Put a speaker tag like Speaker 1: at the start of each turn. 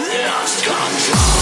Speaker 1: Lost control